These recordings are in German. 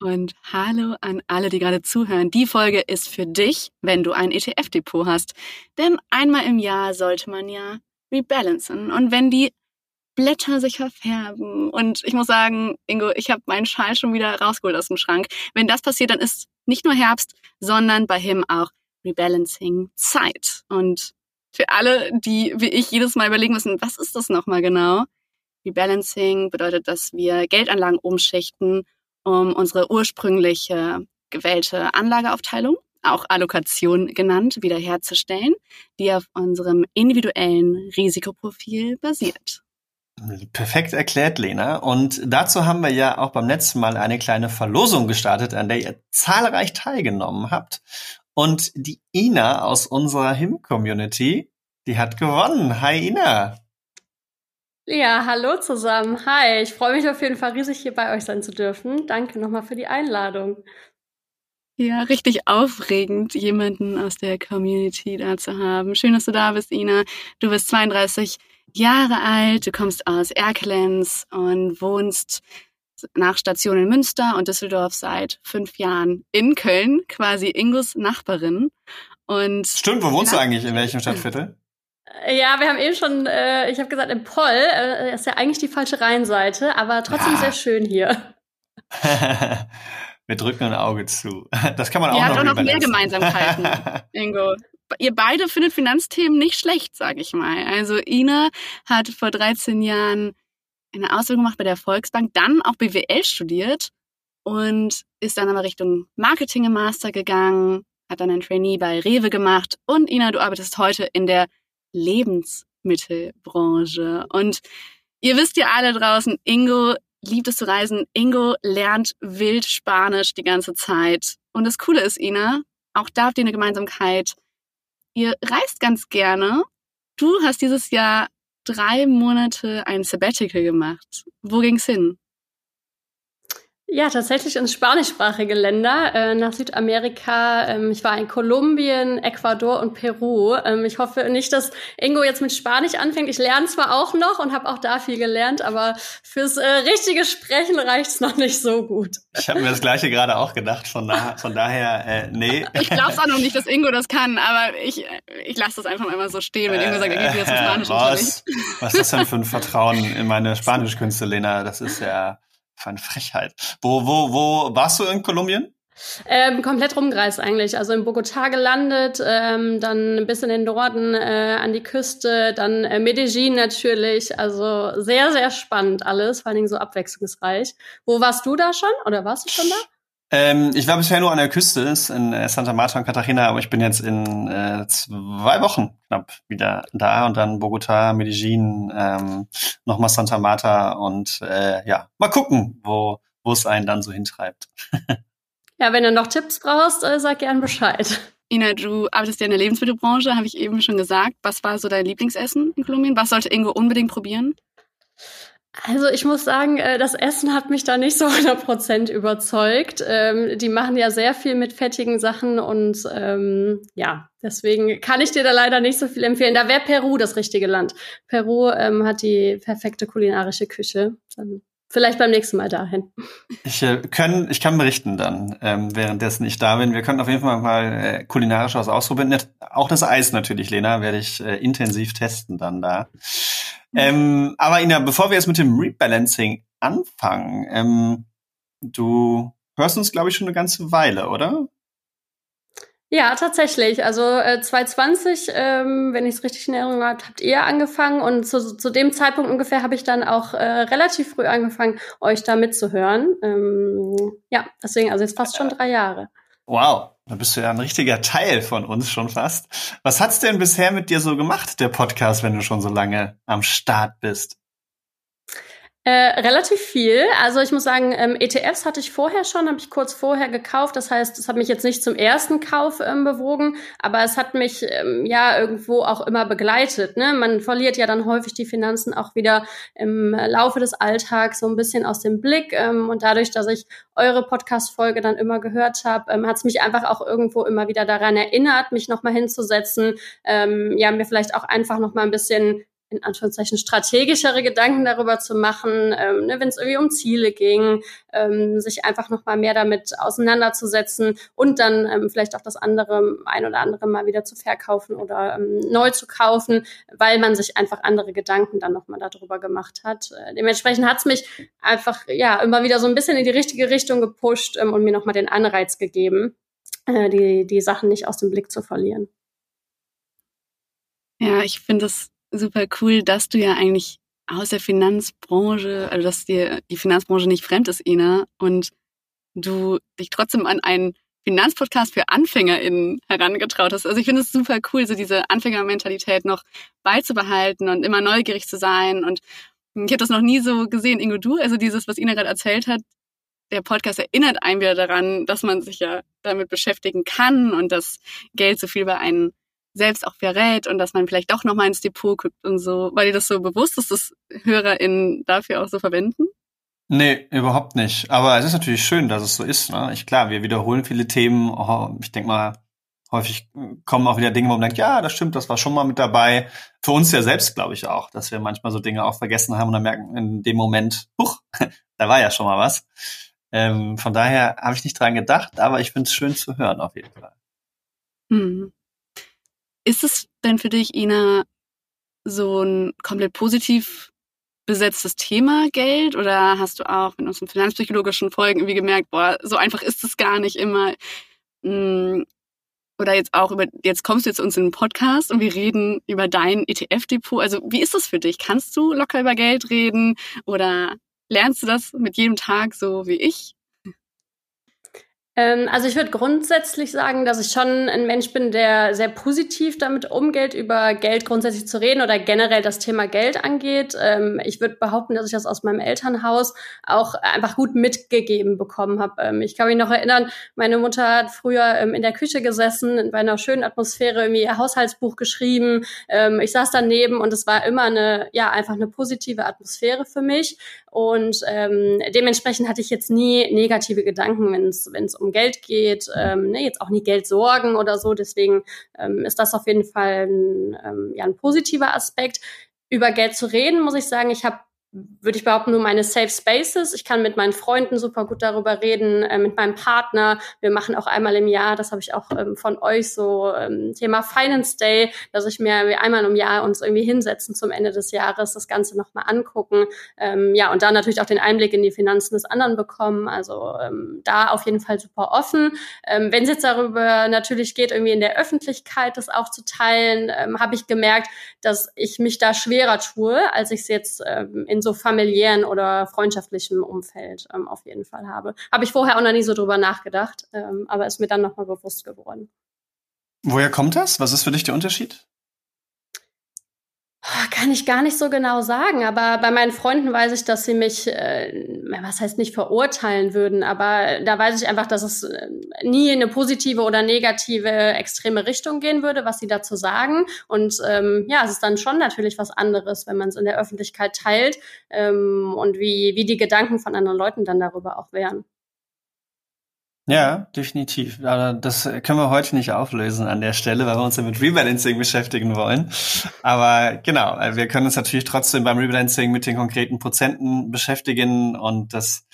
Und hallo an alle, die gerade zuhören. Die Folge ist für dich, wenn du ein ETF-Depot hast. Denn einmal im Jahr sollte man ja rebalancen. Und wenn die Blätter sich verfärben und ich muss sagen, Ingo, ich habe meinen Schal schon wieder rausgeholt aus dem Schrank. Wenn das passiert, dann ist nicht nur Herbst, sondern bei Him auch Rebalancing Zeit. Und für alle, die wie ich jedes Mal überlegen müssen, was ist das nochmal genau? Rebalancing bedeutet, dass wir Geldanlagen umschichten um unsere ursprüngliche gewählte Anlageaufteilung, auch Allokation genannt, wiederherzustellen, die auf unserem individuellen Risikoprofil basiert. Perfekt erklärt, Lena. Und dazu haben wir ja auch beim letzten Mal eine kleine Verlosung gestartet, an der ihr zahlreich teilgenommen habt. Und die Ina aus unserer HIM-Community, die hat gewonnen. Hi Ina. Ja, hallo zusammen. Hi, ich freue mich auf jeden Fall riesig hier bei euch sein zu dürfen. Danke nochmal für die Einladung. Ja, richtig aufregend, jemanden aus der Community da zu haben. Schön, dass du da bist, Ina. Du bist 32 Jahre alt, du kommst aus Erkelenz und wohnst nach Station in Münster und Düsseldorf seit fünf Jahren in Köln, quasi Ingos Nachbarin. Und Stimmt, wo wohnst ja, du eigentlich? In welchem Stadtviertel? Ja, wir haben eben schon, äh, ich habe gesagt, im Poll äh, ist ja eigentlich die falsche Rheinseite, aber trotzdem ja. sehr schön hier. wir drücken ein Auge zu. Das kann man auch Ihr noch habt auch noch mehr Gemeinsamkeiten, Ingo. Ihr beide findet Finanzthemen nicht schlecht, sage ich mal. Also Ina hat vor 13 Jahren eine Ausbildung gemacht bei der Volksbank, dann auch BWL studiert und ist dann aber Richtung Marketing im Master gegangen, hat dann ein Trainee bei Rewe gemacht und Ina, du arbeitest heute in der Lebensmittelbranche. Und ihr wisst ja alle draußen, Ingo liebt es zu reisen. Ingo lernt wild Spanisch die ganze Zeit. Und das Coole ist, Ina, auch da habt ihr eine Gemeinsamkeit. Ihr reist ganz gerne. Du hast dieses Jahr drei Monate ein Sabbatical gemacht. Wo ging's hin? Ja, tatsächlich ins spanischsprachige Länder, äh, nach Südamerika. Ähm, ich war in Kolumbien, Ecuador und Peru. Ähm, ich hoffe nicht, dass Ingo jetzt mit Spanisch anfängt. Ich lerne zwar auch noch und habe auch da viel gelernt, aber fürs äh, richtige Sprechen reicht's noch nicht so gut. Ich habe mir das gleiche gerade auch gedacht, von, da, von daher, äh, nee. Ich glaube auch noch nicht, dass Ingo das kann, aber ich, ich lasse das einfach mal so stehen, wenn Ingo sagt, er geht wieder zum Spanisch. Was, was ist das denn für ein Vertrauen in meine Spanischkünste, Lena? Das ist ja... Für eine Frechheit. Wo, wo, wo warst du in Kolumbien? Ähm, komplett rumgereist eigentlich. Also in Bogotá gelandet, ähm, dann bis in den Norden äh, an die Küste, dann äh, Medellin natürlich. Also sehr, sehr spannend alles, vor allen Dingen so abwechslungsreich. Wo warst du da schon oder warst du schon da? Ähm, ich war bisher nur an der Küste in äh, Santa Marta und Cartagena, aber ich bin jetzt in äh, zwei Wochen knapp wieder da und dann Bogota, Medellin, ähm, nochmal Santa Marta und äh, ja, mal gucken, wo wo es einen dann so hintreibt. ja, wenn du noch Tipps brauchst, äh, sag gern Bescheid. Ina, du arbeitest ja in der Lebensmittelbranche, habe ich eben schon gesagt. Was war so dein Lieblingsessen in Kolumbien? Was sollte Ingo unbedingt probieren? Also ich muss sagen, äh, das Essen hat mich da nicht so 100% überzeugt. Ähm, die machen ja sehr viel mit fettigen Sachen und ähm, ja, deswegen kann ich dir da leider nicht so viel empfehlen. Da wäre Peru das richtige Land. Peru ähm, hat die perfekte kulinarische Küche. Dann Vielleicht beim nächsten Mal dahin. Ich, äh, können, ich kann berichten dann, ähm, währenddessen ich da bin. Wir können auf jeden Fall mal äh, kulinarisch was ausprobieren. Auch das Eis natürlich, Lena, werde ich äh, intensiv testen dann da. Mhm. Ähm, aber Ina, bevor wir jetzt mit dem Rebalancing anfangen, ähm, du hörst uns, glaube ich, schon eine ganze Weile, oder? Ja, tatsächlich. Also äh, 2020, ähm, wenn ich es richtig in Erinnerung habe, habt ihr angefangen und zu, zu dem Zeitpunkt ungefähr habe ich dann auch äh, relativ früh angefangen, euch da mitzuhören. Ähm, ja, deswegen, also jetzt fast schon drei Jahre. Wow, da bist du ja ein richtiger Teil von uns schon fast. Was hat's denn bisher mit dir so gemacht, der Podcast, wenn du schon so lange am Start bist? Äh, relativ viel. Also ich muss sagen, ähm, ETFs hatte ich vorher schon, habe ich kurz vorher gekauft. Das heißt, es hat mich jetzt nicht zum ersten Kauf ähm, bewogen, aber es hat mich ähm, ja irgendwo auch immer begleitet. Ne? Man verliert ja dann häufig die Finanzen auch wieder im Laufe des Alltags so ein bisschen aus dem Blick. Ähm, und dadurch, dass ich eure Podcast-Folge dann immer gehört habe, ähm, hat es mich einfach auch irgendwo immer wieder daran erinnert, mich nochmal hinzusetzen, ähm, ja, mir vielleicht auch einfach nochmal ein bisschen in Anführungszeichen strategischere Gedanken darüber zu machen, ähm, ne, wenn es irgendwie um Ziele ging, ähm, sich einfach noch mal mehr damit auseinanderzusetzen und dann ähm, vielleicht auch das andere ein oder andere mal wieder zu verkaufen oder ähm, neu zu kaufen, weil man sich einfach andere Gedanken dann noch mal darüber gemacht hat. Äh, dementsprechend hat's mich einfach ja immer wieder so ein bisschen in die richtige Richtung gepusht ähm, und mir noch mal den Anreiz gegeben, äh, die die Sachen nicht aus dem Blick zu verlieren. Ja, ich finde es super cool, dass du ja eigentlich aus der Finanzbranche, also dass dir die Finanzbranche nicht fremd ist, Ina, und du dich trotzdem an einen Finanzpodcast für AnfängerInnen herangetraut hast. Also ich finde es super cool, so diese Anfängermentalität noch beizubehalten und immer neugierig zu sein. Und ich habe das noch nie so gesehen, Ingo, du, also dieses, was Ina gerade erzählt hat, der Podcast erinnert einen wieder daran, dass man sich ja damit beschäftigen kann und dass Geld so viel bei einem selbst auch verrät und dass man vielleicht doch nochmal ins Depot guckt und so. War dir das so bewusst, dass das HörerInnen dafür auch so verwenden? Nee, überhaupt nicht. Aber es ist natürlich schön, dass es so ist. Ne? Ich, klar, wir wiederholen viele Themen. Oh, ich denke mal, häufig kommen auch wieder Dinge, wo man denkt, ja, das stimmt, das war schon mal mit dabei. Für uns ja selbst, glaube ich auch, dass wir manchmal so Dinge auch vergessen haben und dann merken in dem Moment, huch, da war ja schon mal was. Ähm, von daher habe ich nicht dran gedacht, aber ich finde es schön zu hören auf jeden Fall. Hm. Ist es denn für dich, Ina, so ein komplett positiv besetztes Thema Geld oder hast du auch in unseren finanzpsychologischen Folgen irgendwie gemerkt, boah, so einfach ist es gar nicht immer? Hm, oder jetzt auch über, jetzt kommst du jetzt zu uns in den Podcast und wir reden über dein ETF-Depot. Also wie ist das für dich? Kannst du locker über Geld reden oder lernst du das mit jedem Tag so wie ich? Ähm, also ich würde grundsätzlich sagen, dass ich schon ein Mensch bin, der sehr positiv damit umgeht, über Geld grundsätzlich zu reden oder generell das Thema Geld angeht. Ähm, ich würde behaupten, dass ich das aus meinem Elternhaus auch einfach gut mitgegeben bekommen habe. Ähm, ich kann mich noch erinnern, meine Mutter hat früher in der Küche gesessen, in einer schönen Atmosphäre irgendwie ihr Haushaltsbuch geschrieben. ich saß daneben und es war immer eine, ja, einfach eine positive Atmosphäre für mich. Und dementsprechend hatte ich jetzt nie negative Gedanken, wenn es um Geld geht, ähm, ne, jetzt auch nie Geld sorgen oder so. Deswegen ähm, ist das auf jeden Fall ein, ähm, ja, ein positiver Aspekt. Über Geld zu reden, muss ich sagen, ich habe würde ich behaupten, nur meine Safe Spaces. Ich kann mit meinen Freunden super gut darüber reden, äh, mit meinem Partner. Wir machen auch einmal im Jahr, das habe ich auch ähm, von euch so ähm, Thema Finance Day, dass ich mir einmal im Jahr uns irgendwie hinsetzen zum Ende des Jahres, das Ganze nochmal angucken. Ähm, ja, und dann natürlich auch den Einblick in die Finanzen des anderen bekommen. Also ähm, da auf jeden Fall super offen. Ähm, Wenn es jetzt darüber natürlich geht, irgendwie in der Öffentlichkeit das auch zu teilen, ähm, habe ich gemerkt, dass ich mich da schwerer tue, als ich es jetzt ähm, in in so familiären oder freundschaftlichem Umfeld ähm, auf jeden Fall habe. Habe ich vorher auch noch nie so drüber nachgedacht, ähm, aber ist mir dann nochmal bewusst geworden. Woher kommt das? Was ist für dich der Unterschied? Kann ich gar nicht so genau sagen, aber bei meinen Freunden weiß ich, dass sie mich, äh, was heißt nicht verurteilen würden, aber da weiß ich einfach, dass es äh, nie in eine positive oder negative extreme Richtung gehen würde, was sie dazu sagen. Und ähm, ja, es ist dann schon natürlich was anderes, wenn man es in der Öffentlichkeit teilt ähm, und wie, wie die Gedanken von anderen Leuten dann darüber auch wären. Ja, definitiv. Aber das können wir heute nicht auflösen an der Stelle, weil wir uns ja mit Rebalancing beschäftigen wollen. Aber genau, wir können uns natürlich trotzdem beim Rebalancing mit den konkreten Prozenten beschäftigen und das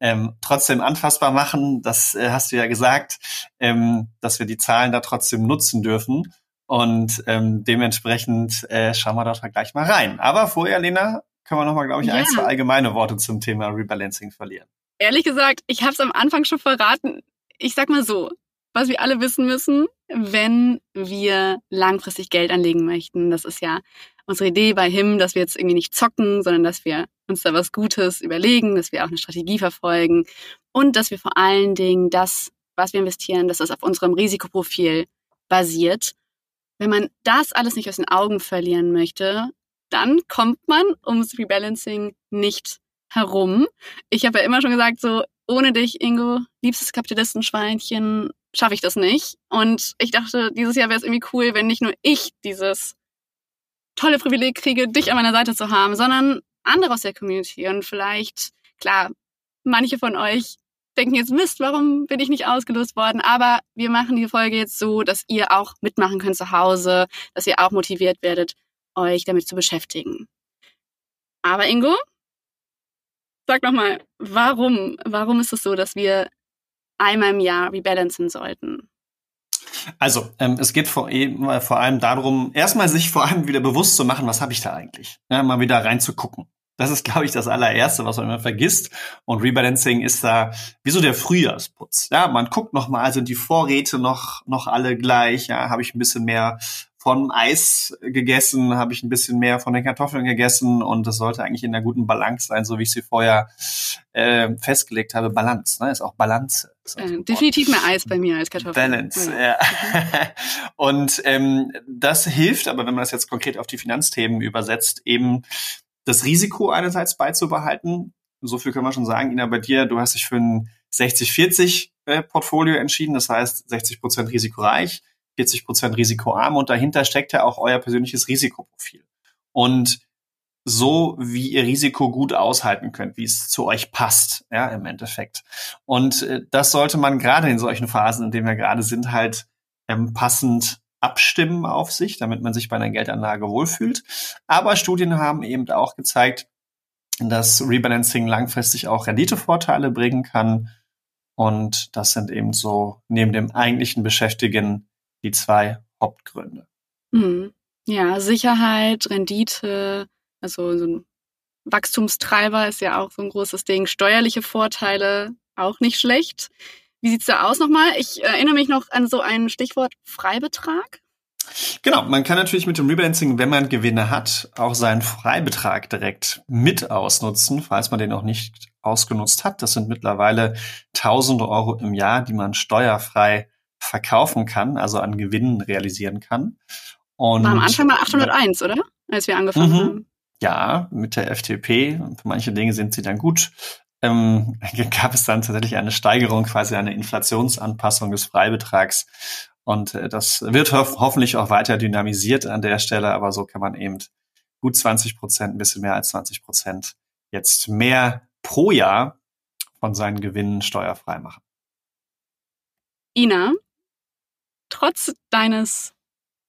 ähm, trotzdem anfassbar machen. Das äh, hast du ja gesagt, ähm, dass wir die Zahlen da trotzdem nutzen dürfen. Und ähm, dementsprechend äh, schauen wir dort gleich mal rein. Aber vorher, Lena, können wir noch mal, glaube ich, ja. ein, zwei allgemeine Worte zum Thema Rebalancing verlieren. Ehrlich gesagt, ich habe es am Anfang schon verraten. Ich sag mal so, was wir alle wissen müssen, wenn wir langfristig Geld anlegen möchten. Das ist ja unsere Idee bei HIM, dass wir jetzt irgendwie nicht zocken, sondern dass wir uns da was Gutes überlegen, dass wir auch eine Strategie verfolgen und dass wir vor allen Dingen das, was wir investieren, dass das auf unserem Risikoprofil basiert. Wenn man das alles nicht aus den Augen verlieren möchte, dann kommt man ums Rebalancing nicht herum. Ich habe ja immer schon gesagt, so ohne dich, Ingo, liebstes Kapitalistenschweinchen, schaffe ich das nicht. Und ich dachte, dieses Jahr wäre es irgendwie cool, wenn nicht nur ich dieses tolle Privileg kriege, dich an meiner Seite zu haben, sondern andere aus der Community. Und vielleicht, klar, manche von euch denken jetzt, Mist, warum bin ich nicht ausgelost worden? Aber wir machen die Folge jetzt so, dass ihr auch mitmachen könnt zu Hause, dass ihr auch motiviert werdet, euch damit zu beschäftigen. Aber Ingo, sag noch mal, warum, warum ist es so, dass wir einmal im Jahr rebalancen sollten? Also, ähm, es geht vor, äh, vor allem darum, erstmal sich vor allem wieder bewusst zu machen, was habe ich da eigentlich? Ja, mal wieder reinzugucken. Das ist, glaube ich, das allererste, was man immer vergisst. Und Rebalancing ist da wie so der Frühjahrsputz. Ja, man guckt noch mal, sind die Vorräte noch noch alle gleich? Ja, habe ich ein bisschen mehr von Eis gegessen, habe ich ein bisschen mehr von den Kartoffeln gegessen und das sollte eigentlich in einer guten Balance sein, so wie ich sie vorher äh, festgelegt habe. Balance, ne? Ist auch Balance. Ist äh, definitiv mehr Eis bei mir als Kartoffeln. Balance, ja. ja. und ähm, das hilft, aber wenn man das jetzt konkret auf die Finanzthemen übersetzt, eben das Risiko einerseits beizubehalten. So viel können wir schon sagen. Ina, bei dir, du hast dich für ein 60-40 äh, Portfolio entschieden. Das heißt 60 Prozent risikoreich, 40 Prozent risikoarm und dahinter steckt ja auch euer persönliches Risikoprofil. Und so wie ihr Risiko gut aushalten könnt, wie es zu euch passt, ja, im Endeffekt. Und äh, das sollte man gerade in solchen Phasen, in denen wir gerade sind, halt ähm, passend abstimmen auf sich, damit man sich bei einer Geldanlage wohlfühlt. Aber Studien haben eben auch gezeigt, dass Rebalancing langfristig auch Renditevorteile bringen kann. Und das sind eben so neben dem eigentlichen Beschäftigen die zwei Hauptgründe. Mhm. Ja, Sicherheit, Rendite, also so ein Wachstumstreiber ist ja auch so ein großes Ding. Steuerliche Vorteile auch nicht schlecht. Wie sieht's da aus nochmal? Ich erinnere mich noch an so ein Stichwort Freibetrag. Genau, man kann natürlich mit dem Rebalancing, wenn man Gewinne hat, auch seinen Freibetrag direkt mit ausnutzen, falls man den noch nicht ausgenutzt hat. Das sind mittlerweile tausende Euro im Jahr, die man steuerfrei verkaufen kann, also an Gewinnen realisieren kann. Und, War am Anfang mal 801, oder? Als wir angefangen mhm. haben. Ja, mit der FTP. Für manche Dinge sind sie dann gut ähm, gab es dann tatsächlich eine Steigerung, quasi eine Inflationsanpassung des Freibetrags. Und äh, das wird ho hoffentlich auch weiter dynamisiert an der Stelle, aber so kann man eben gut 20 Prozent, ein bisschen mehr als 20 Prozent jetzt mehr pro Jahr von seinen Gewinnen steuerfrei machen. Ina, trotz deines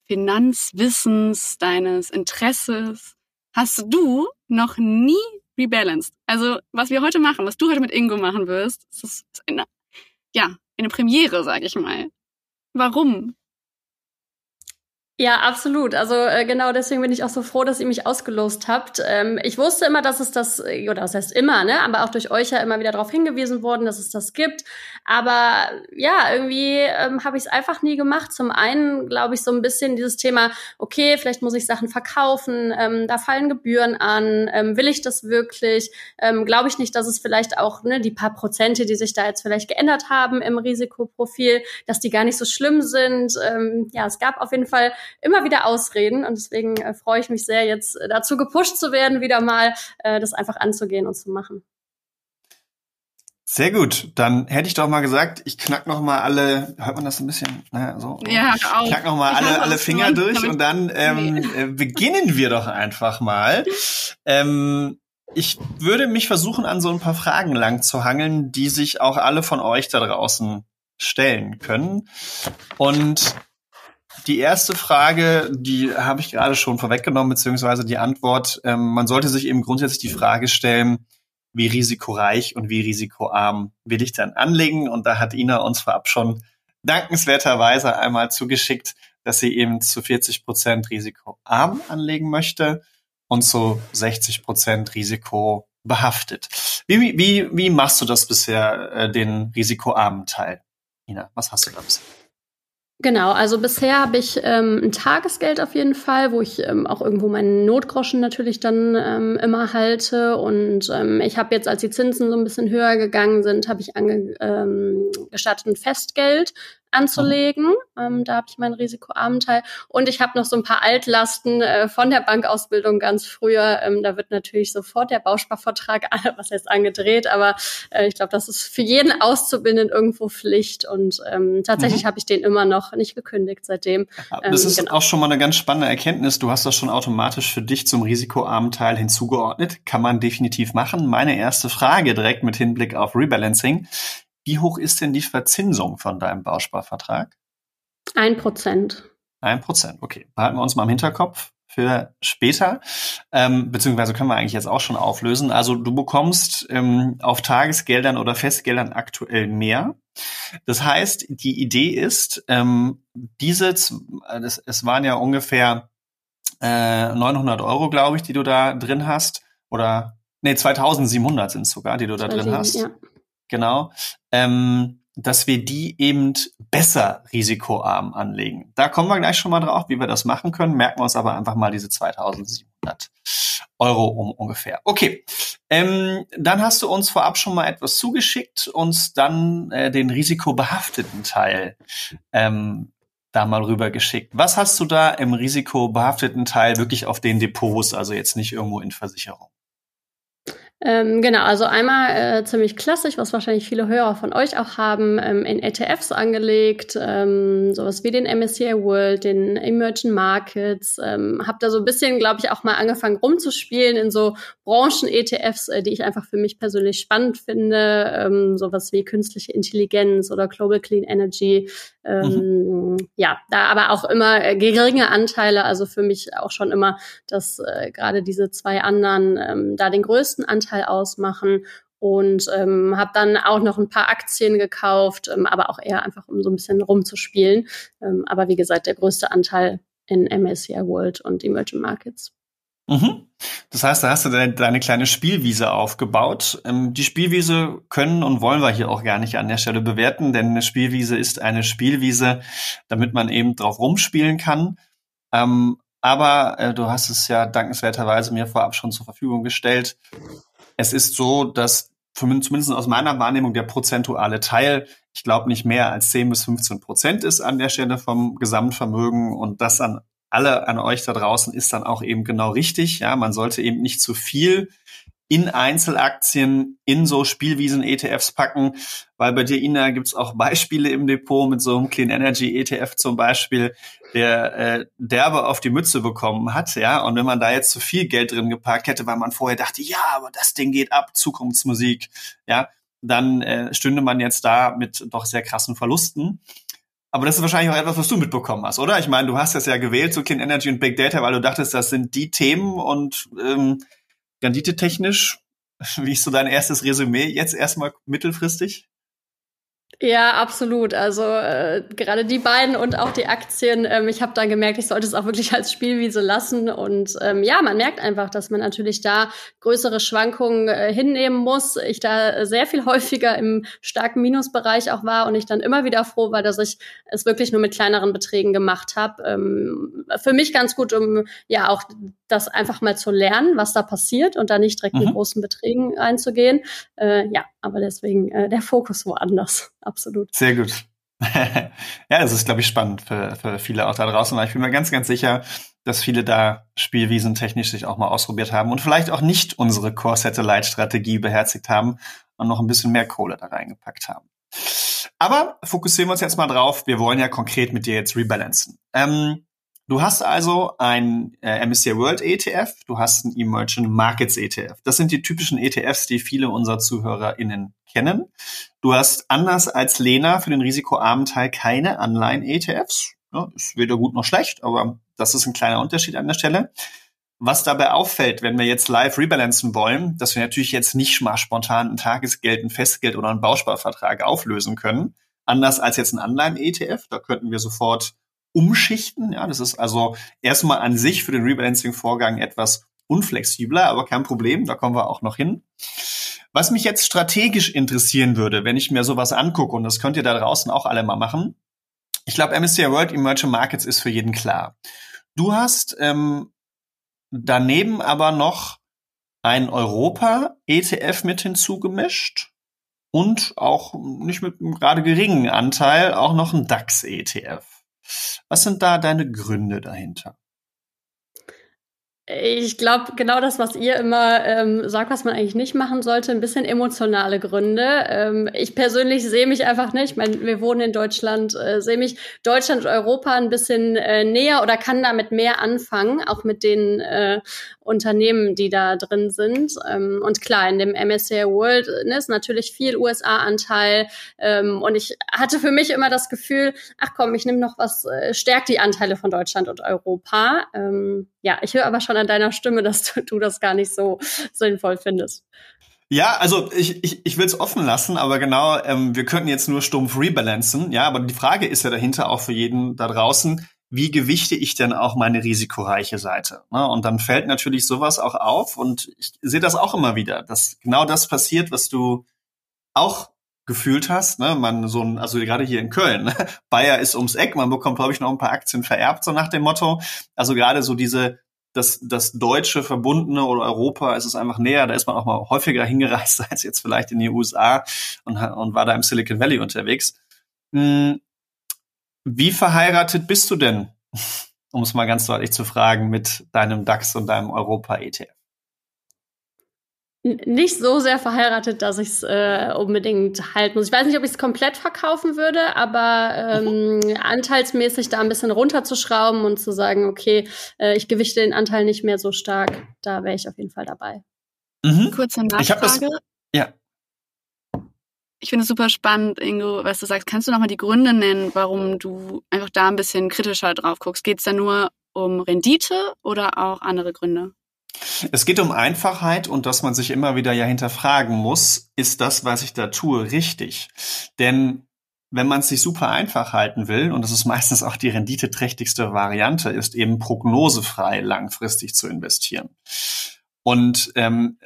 Finanzwissens, deines Interesses, hast du noch nie rebalanced. Also, was wir heute machen, was du heute mit Ingo machen wirst, ist eine, ja, eine Premiere, sag ich mal. Warum? Ja, absolut. Also äh, genau deswegen bin ich auch so froh, dass ihr mich ausgelost habt. Ähm, ich wusste immer, dass es das, äh, oder das heißt immer, ne, aber auch durch euch ja immer wieder darauf hingewiesen worden, dass es das gibt. Aber ja, irgendwie ähm, habe ich es einfach nie gemacht. Zum einen glaube ich so ein bisschen dieses Thema, okay, vielleicht muss ich Sachen verkaufen, ähm, da fallen Gebühren an, ähm, will ich das wirklich? Ähm, glaube ich nicht, dass es vielleicht auch ne, die paar Prozente, die sich da jetzt vielleicht geändert haben im Risikoprofil, dass die gar nicht so schlimm sind. Ähm, ja, es gab auf jeden Fall immer wieder Ausreden und deswegen äh, freue ich mich sehr, jetzt äh, dazu gepusht zu werden, wieder mal äh, das einfach anzugehen und zu machen. Sehr gut. Dann hätte ich doch mal gesagt, ich knack noch mal alle, hört man das ein bisschen? Naja, so. Ja, auch. Knack noch mal alle, alle Finger durch und dann ähm, nee. äh, beginnen wir doch einfach mal. Ähm, ich würde mich versuchen, an so ein paar Fragen lang zu hangeln, die sich auch alle von euch da draußen stellen können. Und die erste Frage, die habe ich gerade schon vorweggenommen, beziehungsweise die Antwort, ähm, man sollte sich eben grundsätzlich die Frage stellen, wie risikoreich und wie risikoarm will ich dann anlegen? Und da hat Ina uns vorab schon dankenswerterweise einmal zugeschickt, dass sie eben zu 40 Prozent risikoarm anlegen möchte und zu 60 Prozent risikobehaftet. Wie, wie, wie machst du das bisher, äh, den risikoarmen Teil? Ina, was hast du da bisher? Genau, also bisher habe ich ähm, ein Tagesgeld auf jeden Fall, wo ich ähm, auch irgendwo meinen Notgroschen natürlich dann ähm, immer halte. Und ähm, ich habe jetzt, als die Zinsen so ein bisschen höher gegangen sind, habe ich angestattet ähm, ein Festgeld. Anzulegen. Ähm, da habe ich meinen risikoarmen Teil. Und ich habe noch so ein paar Altlasten äh, von der Bankausbildung ganz früher. Ähm, da wird natürlich sofort der Bausparvertrag, was heißt angedreht, aber äh, ich glaube, das ist für jeden Auszubildenden irgendwo Pflicht. Und ähm, tatsächlich mhm. habe ich den immer noch nicht gekündigt seitdem. das ist genau. auch schon mal eine ganz spannende Erkenntnis. Du hast das schon automatisch für dich zum risikoarmen Teil hinzugeordnet. Kann man definitiv machen. Meine erste Frage direkt mit Hinblick auf Rebalancing. Wie hoch ist denn die Verzinsung von deinem Bausparvertrag? Ein Prozent. Ein Prozent, okay. Behalten wir uns mal im Hinterkopf für später, ähm, beziehungsweise können wir eigentlich jetzt auch schon auflösen. Also du bekommst ähm, auf Tagesgeldern oder Festgeldern aktuell mehr. Das heißt, die Idee ist, ähm, diese, das, es waren ja ungefähr äh, 900 Euro, glaube ich, die du da drin hast, oder nee, 2700 sind es sogar, die du da drin hast. Ja genau, ähm, dass wir die eben besser risikoarm anlegen. Da kommen wir gleich schon mal drauf, wie wir das machen können. Merken wir uns aber einfach mal diese 2700 Euro um ungefähr. Okay, ähm, dann hast du uns vorab schon mal etwas zugeschickt, uns dann äh, den risikobehafteten Teil ähm, da mal rüber geschickt. Was hast du da im risikobehafteten Teil wirklich auf den Depots, also jetzt nicht irgendwo in Versicherung? Ähm, genau, also einmal äh, ziemlich klassisch, was wahrscheinlich viele Hörer von euch auch haben, ähm, in ETFs angelegt, ähm, sowas wie den MSCI World, den Emerging Markets. Ähm, habe da so ein bisschen, glaube ich, auch mal angefangen rumzuspielen in so Branchen-ETFs, äh, die ich einfach für mich persönlich spannend finde, ähm, sowas wie künstliche Intelligenz oder Global Clean Energy. Ähm, mhm. Ja, da aber auch immer äh, geringe Anteile, also für mich auch schon immer, dass äh, gerade diese zwei anderen ähm, da den größten Anteil Anteil ausmachen und ähm, habe dann auch noch ein paar Aktien gekauft, ähm, aber auch eher einfach, um so ein bisschen rumzuspielen. Ähm, aber wie gesagt, der größte Anteil in MSCI World und Emerging Markets. Mhm. Das heißt, da hast du deine, deine kleine Spielwiese aufgebaut. Ähm, die Spielwiese können und wollen wir hier auch gar nicht an der Stelle bewerten, denn eine Spielwiese ist eine Spielwiese, damit man eben drauf rumspielen kann. Ähm, aber äh, du hast es ja dankenswerterweise mir vorab schon zur Verfügung gestellt. Es ist so, dass zumindest aus meiner Wahrnehmung der prozentuale Teil, ich glaube, nicht mehr als 10 bis 15 Prozent ist an der Stelle vom Gesamtvermögen und das an alle an euch da draußen ist dann auch eben genau richtig. Ja, man sollte eben nicht zu viel in Einzelaktien, in so Spielwiesen-ETFs packen, weil bei dir, Ina, gibt's auch Beispiele im Depot mit so einem Clean Energy ETF zum Beispiel, der äh, derbe auf die Mütze bekommen hat, ja. Und wenn man da jetzt zu viel Geld drin geparkt hätte, weil man vorher dachte, ja, aber das Ding geht ab, Zukunftsmusik, ja, dann äh, stünde man jetzt da mit doch sehr krassen Verlusten. Aber das ist wahrscheinlich auch etwas, was du mitbekommen hast, oder? Ich meine, du hast das ja gewählt, so Clean Energy und Big Data, weil du dachtest, das sind die Themen und ähm, renditetechnisch, wie ist so dein erstes Resümee jetzt erstmal mittelfristig? Ja, absolut. Also äh, gerade die beiden und auch die Aktien. Ähm, ich habe dann gemerkt, ich sollte es auch wirklich als Spielwiese lassen. Und ähm, ja, man merkt einfach, dass man natürlich da größere Schwankungen äh, hinnehmen muss. Ich da sehr viel häufiger im starken Minusbereich auch war und ich dann immer wieder froh war, dass ich es wirklich nur mit kleineren Beträgen gemacht habe. Ähm, für mich ganz gut, um ja auch das einfach mal zu lernen, was da passiert und da nicht direkt mhm. mit großen Beträgen einzugehen. Äh, ja, aber deswegen äh, der Fokus woanders. Absolut. Sehr gut. ja, das ist, glaube ich, spannend für, für viele auch da draußen, weil ich bin mir ganz, ganz sicher, dass viele da Spielwiesen technisch sich auch mal ausprobiert haben und vielleicht auch nicht unsere Core-Satellite-Strategie beherzigt haben und noch ein bisschen mehr Kohle da reingepackt haben. Aber fokussieren wir uns jetzt mal drauf. Wir wollen ja konkret mit dir jetzt rebalancen. Ähm, Du hast also ein äh, MSCI World ETF, du hast ein Emerging Markets ETF. Das sind die typischen ETFs, die viele unserer ZuhörerInnen kennen. Du hast anders als Lena für den risikoarmen Teil keine Anleihen-ETFs. Ja, ist weder gut noch schlecht, aber das ist ein kleiner Unterschied an der Stelle. Was dabei auffällt, wenn wir jetzt live rebalancen wollen, dass wir natürlich jetzt nicht mal spontan ein Tagesgeld, ein Festgeld oder einen Bausparvertrag auflösen können. Anders als jetzt ein Anleihen-ETF. Da könnten wir sofort umschichten. Ja, das ist also erstmal an sich für den Rebalancing-Vorgang etwas unflexibler, aber kein Problem, da kommen wir auch noch hin. Was mich jetzt strategisch interessieren würde, wenn ich mir sowas angucke, und das könnt ihr da draußen auch alle mal machen, ich glaube, MSCI World Emerging Markets ist für jeden klar. Du hast ähm, daneben aber noch ein Europa-ETF mit hinzugemischt und auch nicht mit einem gerade geringen Anteil auch noch ein DAX-ETF. Was sind da deine Gründe dahinter? Ich glaube, genau das, was ihr immer ähm, sagt, was man eigentlich nicht machen sollte, ein bisschen emotionale Gründe. Ähm, ich persönlich sehe mich einfach nicht, ich meine, wir wohnen in Deutschland, äh, sehe mich Deutschland und Europa ein bisschen äh, näher oder kann damit mehr anfangen, auch mit den äh, Unternehmen, die da drin sind. Ähm, und klar, in dem MSCI World ne, ist natürlich viel USA-Anteil. Ähm, und ich hatte für mich immer das Gefühl, ach komm, ich nehme noch was, äh, stärkt die Anteile von Deutschland und Europa. Ähm, ja, ich höre aber schon an deiner Stimme, dass du, du das gar nicht so sinnvoll findest. Ja, also ich, ich, ich will es offen lassen, aber genau, ähm, wir könnten jetzt nur stumpf rebalancen, ja, aber die Frage ist ja dahinter auch für jeden da draußen, wie gewichte ich denn auch meine risikoreiche Seite? Ne? Und dann fällt natürlich sowas auch auf und ich sehe das auch immer wieder, dass genau das passiert, was du auch gefühlt hast, ne, man so ein, also gerade hier in Köln, ne? Bayer ist ums Eck, man bekommt, glaube ich, noch ein paar Aktien vererbt, so nach dem Motto. Also gerade so diese, das, das deutsche Verbundene oder Europa ist es einfach näher, da ist man auch mal häufiger hingereist als jetzt vielleicht in die USA und, und war da im Silicon Valley unterwegs. Hm, wie verheiratet bist du denn, um es mal ganz deutlich zu fragen, mit deinem DAX und deinem Europa-ETF? nicht so sehr verheiratet, dass ich es äh, unbedingt halten muss. Ich weiß nicht, ob ich es komplett verkaufen würde, aber ähm, mhm. anteilsmäßig da ein bisschen runterzuschrauben und zu sagen, okay, äh, ich gewichte den Anteil nicht mehr so stark, da wäre ich auf jeden Fall dabei. Mhm. Kurze Nachfrage. Ich das, ja. Ich finde es super spannend, Ingo, was du sagst. Kannst du nochmal die Gründe nennen, warum du einfach da ein bisschen kritischer drauf guckst? Geht es da nur um Rendite oder auch andere Gründe? Es geht um Einfachheit und dass man sich immer wieder ja hinterfragen muss, ist das, was ich da tue, richtig? Denn wenn man es sich super einfach halten will, und das ist meistens auch die renditeträchtigste Variante, ist eben prognosefrei langfristig zu investieren. Und ähm,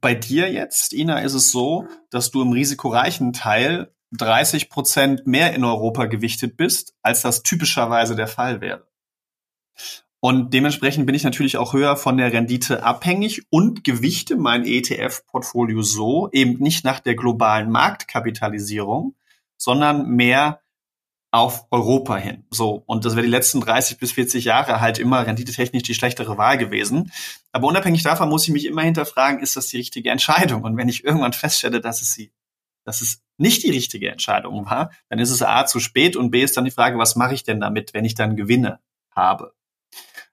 bei dir jetzt, Ina, ist es so, dass du im risikoreichen Teil 30 Prozent mehr in Europa gewichtet bist, als das typischerweise der Fall wäre. Und dementsprechend bin ich natürlich auch höher von der Rendite abhängig und gewichte mein ETF-Portfolio so eben nicht nach der globalen Marktkapitalisierung, sondern mehr auf Europa hin. So. Und das wäre die letzten 30 bis 40 Jahre halt immer renditetechnisch die schlechtere Wahl gewesen. Aber unabhängig davon muss ich mich immer hinterfragen, ist das die richtige Entscheidung? Und wenn ich irgendwann feststelle, dass es sie, dass es nicht die richtige Entscheidung war, dann ist es A zu spät und B ist dann die Frage, was mache ich denn damit, wenn ich dann Gewinne habe?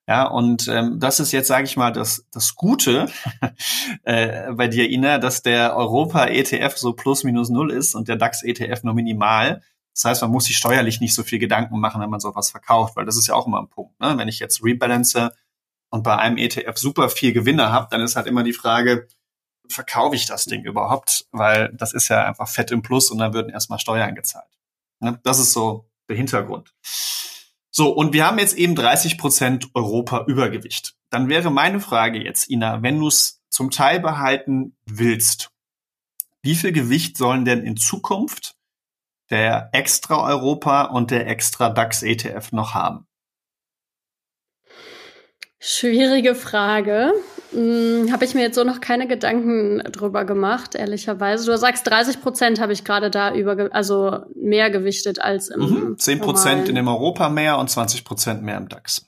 Ja, und ähm, das ist jetzt, sage ich mal, das, das Gute äh, bei dir, Ina, dass der Europa-ETF so plus minus null ist und der DAX-ETF nur minimal. Das heißt, man muss sich steuerlich nicht so viel Gedanken machen, wenn man sowas verkauft, weil das ist ja auch immer ein Punkt. Ne? Wenn ich jetzt rebalance und bei einem ETF super viel Gewinne habe, dann ist halt immer die Frage, verkaufe ich das Ding überhaupt? Weil das ist ja einfach fett im Plus und dann würden erstmal Steuern gezahlt. Ne? Das ist so der Hintergrund. So, und wir haben jetzt eben 30 Prozent Europa Übergewicht. Dann wäre meine Frage jetzt, Ina, wenn du es zum Teil behalten willst, wie viel Gewicht sollen denn in Zukunft der Extra Europa und der Extra DAX ETF noch haben? Schwierige Frage. Hm, habe ich mir jetzt so noch keine Gedanken drüber gemacht, ehrlicherweise. Du sagst, 30 Prozent habe ich gerade da über, also mehr gewichtet als im. Mhm, 10 Prozent in dem Europa mehr und 20 Prozent mehr im DAX.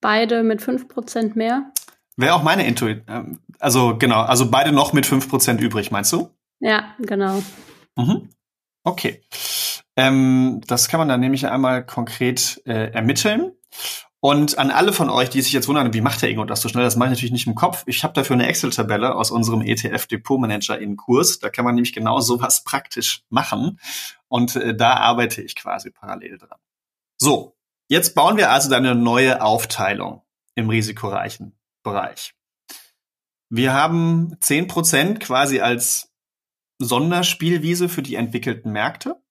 Beide mit 5 Prozent mehr. Wäre auch meine Intuition. Ähm, also genau, also beide noch mit 5 Prozent übrig, meinst du? Ja, genau. Mhm. Okay. Ähm, das kann man dann nämlich einmal konkret äh, ermitteln. Und an alle von euch, die sich jetzt wundern, wie macht der Ingo das so schnell? Das mache ich natürlich nicht im Kopf. Ich habe dafür eine Excel-Tabelle aus unserem ETF Depot Manager in Kurs. Da kann man nämlich genau sowas praktisch machen. Und äh, da arbeite ich quasi parallel dran. So, jetzt bauen wir also eine neue Aufteilung im risikoreichen Bereich. Wir haben zehn Prozent quasi als Sonderspielwiese für die entwickelten Märkte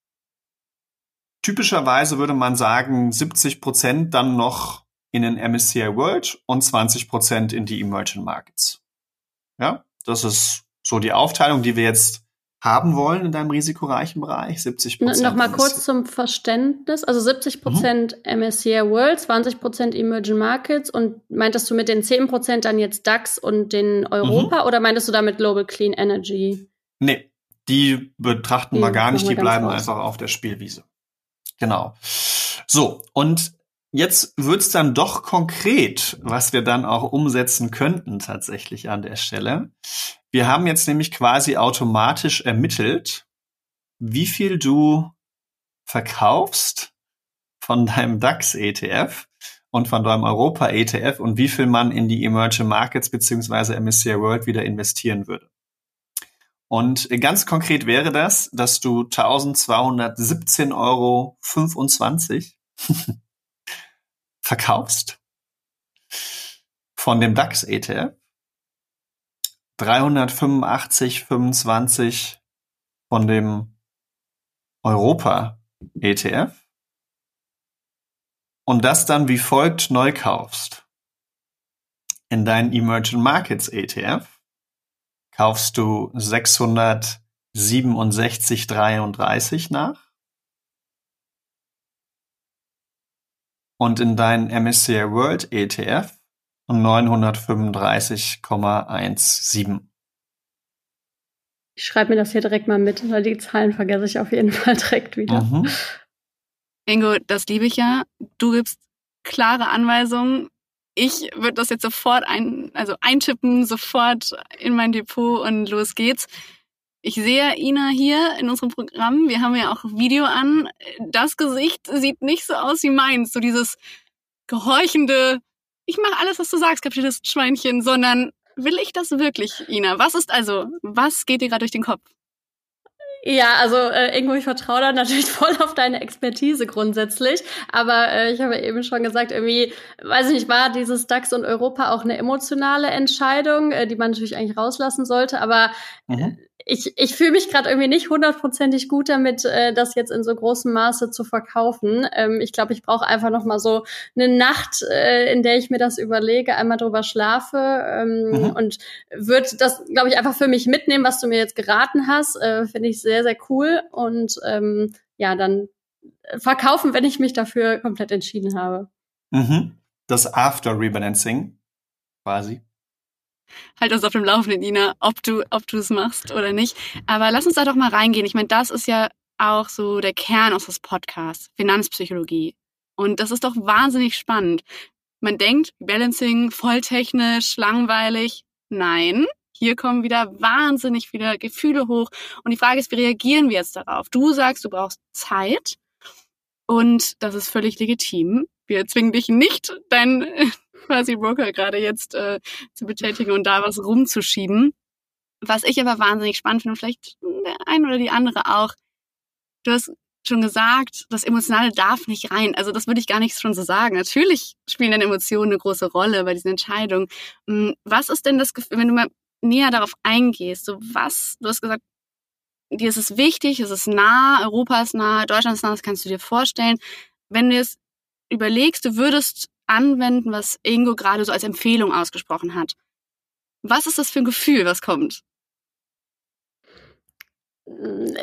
typischerweise würde man sagen, 70 Prozent dann noch in den MSCI World und 20 Prozent in die Emerging Markets. Ja, das ist so die Aufteilung, die wir jetzt haben wollen in deinem risikoreichen Bereich? 70 Prozent. Nochmal kurz zum Verständnis. Also 70 Prozent mhm. MSCI World, 20 Prozent Emerging Markets und meintest du mit den 10 Prozent dann jetzt DAX und den Europa mhm. oder meintest du damit Global Clean Energy? Nee, die betrachten die wir gar nicht, die bleiben einfach auf der Spielwiese. Genau. So, und jetzt wird's dann doch konkret, was wir dann auch umsetzen könnten tatsächlich an der Stelle. Wir haben jetzt nämlich quasi automatisch ermittelt, wie viel du verkaufst von deinem DAX-ETF und von deinem Europa-ETF und wie viel man in die Emerging Markets beziehungsweise MSCI World wieder investieren würde. Und ganz konkret wäre das, dass du 1217,25 Euro verkaufst von dem DAX-ETF 385,25 von dem Europa ETF und das dann wie folgt neu kaufst. In deinen Emerging Markets ETF kaufst du 667,33 nach und in deinen MSCI World ETF 935,17. Ich schreibe mir das hier direkt mal mit, weil die Zahlen vergesse ich auf jeden Fall direkt wieder. Mhm. Ingo, das liebe ich ja. Du gibst klare Anweisungen. Ich würde das jetzt sofort ein, also eintippen, sofort in mein Depot und los geht's. Ich sehe Ina hier in unserem Programm. Wir haben ja auch Video an. Das Gesicht sieht nicht so aus wie meins. So dieses gehorchende, ich mache alles, was du sagst, Kapitalist-Schweinchen, sondern will ich das wirklich, Ina? Was ist also, was geht dir gerade durch den Kopf? Ja, also äh, Ingo, ich vertraue da natürlich voll auf deine Expertise grundsätzlich. Aber äh, ich habe eben schon gesagt, irgendwie, weiß ich nicht, war dieses DAX und Europa auch eine emotionale Entscheidung, äh, die man natürlich eigentlich rauslassen sollte. Aber mhm. Ich, ich fühle mich gerade irgendwie nicht hundertprozentig gut damit, äh, das jetzt in so großem Maße zu verkaufen. Ähm, ich glaube, ich brauche einfach noch mal so eine Nacht, äh, in der ich mir das überlege, einmal drüber schlafe ähm, mhm. und würde das, glaube ich, einfach für mich mitnehmen, was du mir jetzt geraten hast. Äh, Finde ich sehr, sehr cool und ähm, ja, dann verkaufen, wenn ich mich dafür komplett entschieden habe. Mhm. Das After Rebalancing quasi halt uns auf dem Laufenden, Nina, ob du, ob du es machst oder nicht. Aber lass uns da doch mal reingehen. Ich meine, das ist ja auch so der Kern unseres Podcasts, Finanzpsychologie. Und das ist doch wahnsinnig spannend. Man denkt, Balancing, voll technisch, langweilig. Nein, hier kommen wieder wahnsinnig viele Gefühle hoch. Und die Frage ist, wie reagieren wir jetzt darauf? Du sagst, du brauchst Zeit. Und das ist völlig legitim. Wir zwingen dich nicht, dein, quasi Broker gerade jetzt äh, zu betätigen und da was rumzuschieben. Was ich aber wahnsinnig spannend finde, vielleicht der ein oder die andere auch, du hast schon gesagt, das Emotionale darf nicht rein. Also das würde ich gar nicht schon so sagen. Natürlich spielen dann Emotionen eine große Rolle bei diesen Entscheidungen. Hm, was ist denn das Gefühl, wenn du mal näher darauf eingehst, so was, du hast gesagt, dir ist es wichtig, es ist nah, Europa ist nah, Deutschland ist nah, das kannst du dir vorstellen. Wenn du es überlegst, du würdest anwenden, was Ingo gerade so als Empfehlung ausgesprochen hat. Was ist das für ein Gefühl, was kommt?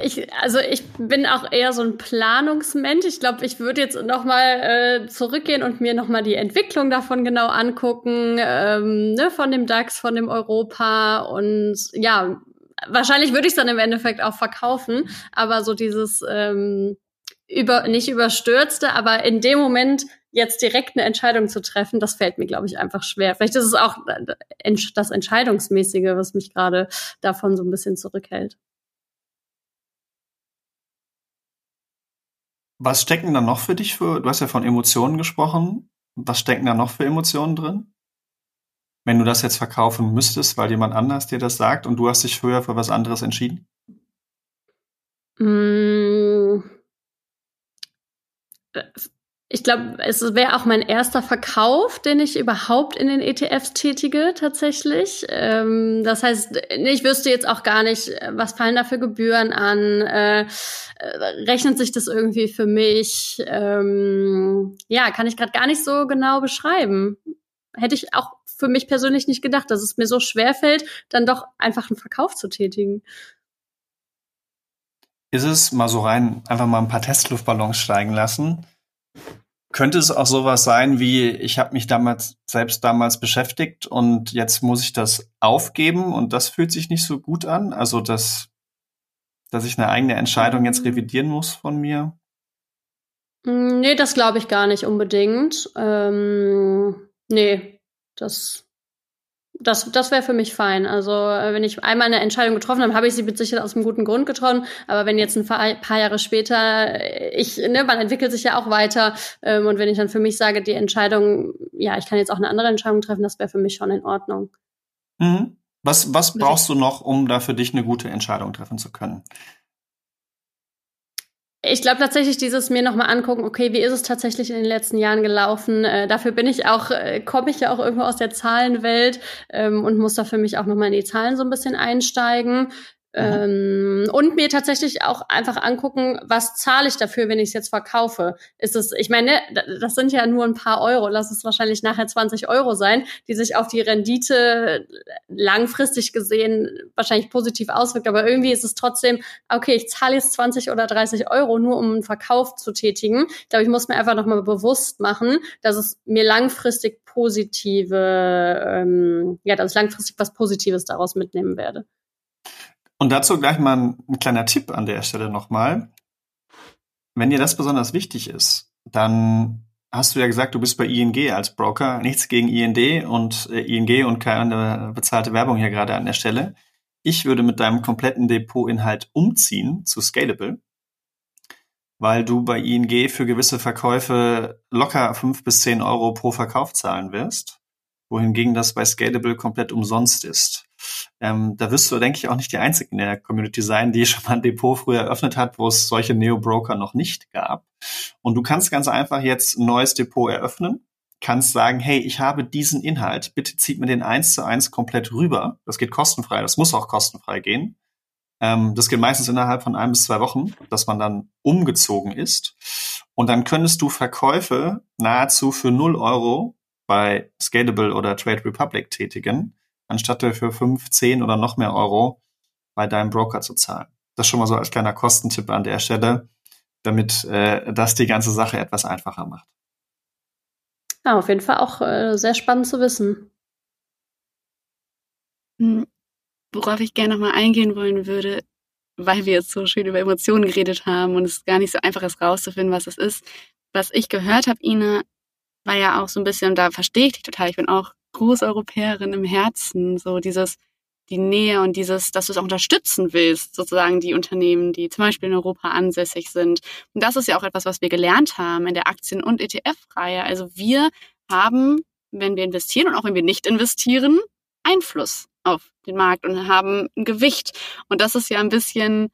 Ich, also ich bin auch eher so ein Planungsmensch. Ich glaube, ich würde jetzt noch mal äh, zurückgehen und mir noch mal die Entwicklung davon genau angucken, ähm, ne, von dem DAX, von dem Europa und ja, wahrscheinlich würde ich es dann im Endeffekt auch verkaufen. Aber so dieses ähm, über nicht überstürzte, aber in dem Moment jetzt direkt eine Entscheidung zu treffen, das fällt mir, glaube ich, einfach schwer. Vielleicht ist es auch das Entscheidungsmäßige, was mich gerade davon so ein bisschen zurückhält. Was stecken da noch für dich für, du hast ja von Emotionen gesprochen. Was stecken da noch für Emotionen drin? Wenn du das jetzt verkaufen müsstest, weil jemand anders dir das sagt und du hast dich früher für was anderes entschieden? Mmh ich glaube, es wäre auch mein erster Verkauf, den ich überhaupt in den ETFs tätige, tatsächlich. Ähm, das heißt, ich wüsste jetzt auch gar nicht, was fallen da für Gebühren an, äh, rechnet sich das irgendwie für mich? Ähm, ja, kann ich gerade gar nicht so genau beschreiben. Hätte ich auch für mich persönlich nicht gedacht, dass es mir so schwer fällt, dann doch einfach einen Verkauf zu tätigen. ist es mal so rein, einfach mal ein paar Testluftballons steigen lassen. Könnte es auch sowas sein wie, ich habe mich damals selbst damals beschäftigt und jetzt muss ich das aufgeben und das fühlt sich nicht so gut an? Also, dass, dass ich eine eigene Entscheidung jetzt revidieren muss von mir? Mm, nee, das glaube ich gar nicht unbedingt. Ähm, nee, das das, das wäre für mich fein. Also äh, wenn ich einmal eine Entscheidung getroffen habe, habe ich sie mit Sicherheit aus einem guten Grund getroffen. Aber wenn jetzt ein paar Jahre später, äh, ich, ne, man entwickelt sich ja auch weiter. Ähm, und wenn ich dann für mich sage, die Entscheidung, ja, ich kann jetzt auch eine andere Entscheidung treffen, das wäre für mich schon in Ordnung. Mhm. Was, was brauchst du noch, um da für dich eine gute Entscheidung treffen zu können? Ich glaube tatsächlich, dieses mir nochmal angucken, okay, wie ist es tatsächlich in den letzten Jahren gelaufen? Äh, dafür bin ich auch, äh, komme ich ja auch irgendwo aus der Zahlenwelt ähm, und muss da für mich auch nochmal in die Zahlen so ein bisschen einsteigen. Ähm, und mir tatsächlich auch einfach angucken, was zahle ich dafür, wenn ich es jetzt verkaufe. Ist es, ich meine, das sind ja nur ein paar Euro, lass es wahrscheinlich nachher 20 Euro sein, die sich auf die Rendite langfristig gesehen wahrscheinlich positiv auswirkt. Aber irgendwie ist es trotzdem, okay, ich zahle jetzt 20 oder 30 Euro nur, um einen Verkauf zu tätigen. Ich glaube, ich muss mir einfach nochmal bewusst machen, dass es mir langfristig positive, ähm, ja, dass ich langfristig was Positives daraus mitnehmen werde. Und dazu gleich mal ein, ein kleiner Tipp an der Stelle nochmal. Wenn dir das besonders wichtig ist, dann hast du ja gesagt, du bist bei ING als Broker. Nichts gegen IND und äh, ING und keine bezahlte Werbung hier gerade an der Stelle. Ich würde mit deinem kompletten Depotinhalt umziehen zu Scalable, weil du bei ING für gewisse Verkäufe locker fünf bis zehn Euro pro Verkauf zahlen wirst, wohingegen das bei Scalable komplett umsonst ist. Ähm, da wirst du, denke ich, auch nicht die Einzige in der Community sein, die schon mal ein Depot früher eröffnet hat, wo es solche Neo-Broker noch nicht gab. Und du kannst ganz einfach jetzt ein neues Depot eröffnen, kannst sagen, hey, ich habe diesen Inhalt, bitte zieht mir den eins zu eins komplett rüber. Das geht kostenfrei, das muss auch kostenfrei gehen. Ähm, das geht meistens innerhalb von ein bis zwei Wochen, dass man dann umgezogen ist. Und dann könntest du Verkäufe nahezu für null Euro bei Scalable oder Trade Republic tätigen anstatt für 5, 10 oder noch mehr Euro bei deinem Broker zu zahlen. Das schon mal so als kleiner Kostentipp an der Stelle, damit äh, das die ganze Sache etwas einfacher macht. Ja, auf jeden Fall auch äh, sehr spannend zu wissen. Hm, worauf ich gerne nochmal eingehen wollen würde, weil wir jetzt so schön über Emotionen geredet haben und es gar nicht so einfach ist rauszufinden, was es ist. Was ich gehört habe, Ina, war ja auch so ein bisschen, da verstehe ich dich total. Ich bin auch Großeuropäerin im Herzen, so dieses, die Nähe und dieses, dass du es auch unterstützen willst, sozusagen die Unternehmen, die zum Beispiel in Europa ansässig sind. Und das ist ja auch etwas, was wir gelernt haben in der Aktien- und ETF-Reihe. Also wir haben, wenn wir investieren und auch wenn wir nicht investieren, Einfluss auf den Markt und haben ein Gewicht. Und das ist ja ein bisschen,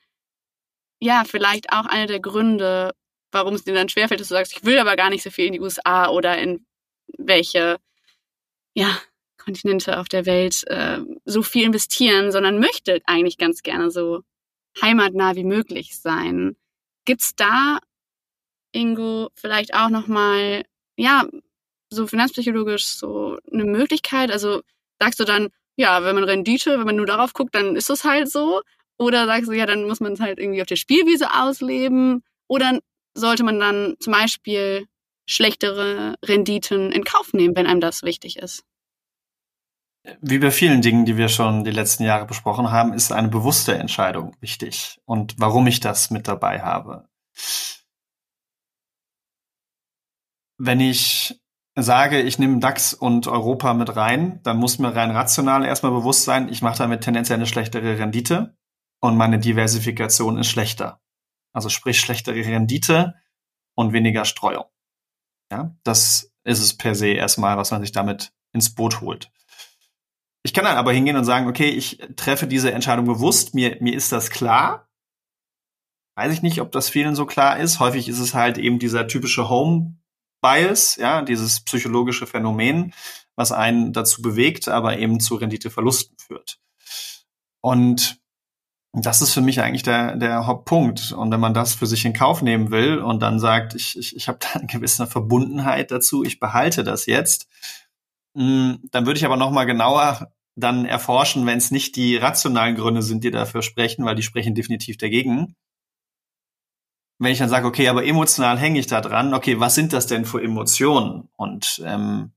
ja, vielleicht auch einer der Gründe, warum es dir dann schwerfällt, dass du sagst, ich will aber gar nicht so viel in die USA oder in welche ja, Kontinente auf der Welt äh, so viel investieren, sondern möchte eigentlich ganz gerne so heimatnah wie möglich sein. Gibt's da, Ingo, vielleicht auch nochmal, ja, so finanzpsychologisch so eine Möglichkeit? Also sagst du dann, ja, wenn man Rendite, wenn man nur darauf guckt, dann ist es halt so? Oder sagst du, ja, dann muss man es halt irgendwie auf der Spielwiese ausleben? Oder sollte man dann zum Beispiel schlechtere Renditen in Kauf nehmen, wenn einem das wichtig ist? Wie bei vielen Dingen, die wir schon die letzten Jahre besprochen haben, ist eine bewusste Entscheidung wichtig und warum ich das mit dabei habe. Wenn ich sage, ich nehme DAX und Europa mit rein, dann muss mir rein rational erstmal bewusst sein, ich mache damit tendenziell eine schlechtere Rendite und meine Diversifikation ist schlechter. Also sprich schlechtere Rendite und weniger Streuung. Ja, das ist es per se erstmal, was man sich damit ins Boot holt. Ich kann dann aber hingehen und sagen, okay, ich treffe diese Entscheidung bewusst, mir, mir ist das klar. Weiß ich nicht, ob das vielen so klar ist. Häufig ist es halt eben dieser typische Home Bias, ja, dieses psychologische Phänomen, was einen dazu bewegt, aber eben zu Renditeverlusten führt. Und das ist für mich eigentlich der, der Hauptpunkt. Und wenn man das für sich in Kauf nehmen will und dann sagt, ich, ich, ich habe da eine gewisse Verbundenheit dazu, ich behalte das jetzt, mm, dann würde ich aber noch mal genauer dann erforschen, wenn es nicht die rationalen Gründe sind, die dafür sprechen, weil die sprechen definitiv dagegen. wenn ich dann sage, okay, aber emotional hänge ich da dran, okay, was sind das denn für Emotionen? Und ähm,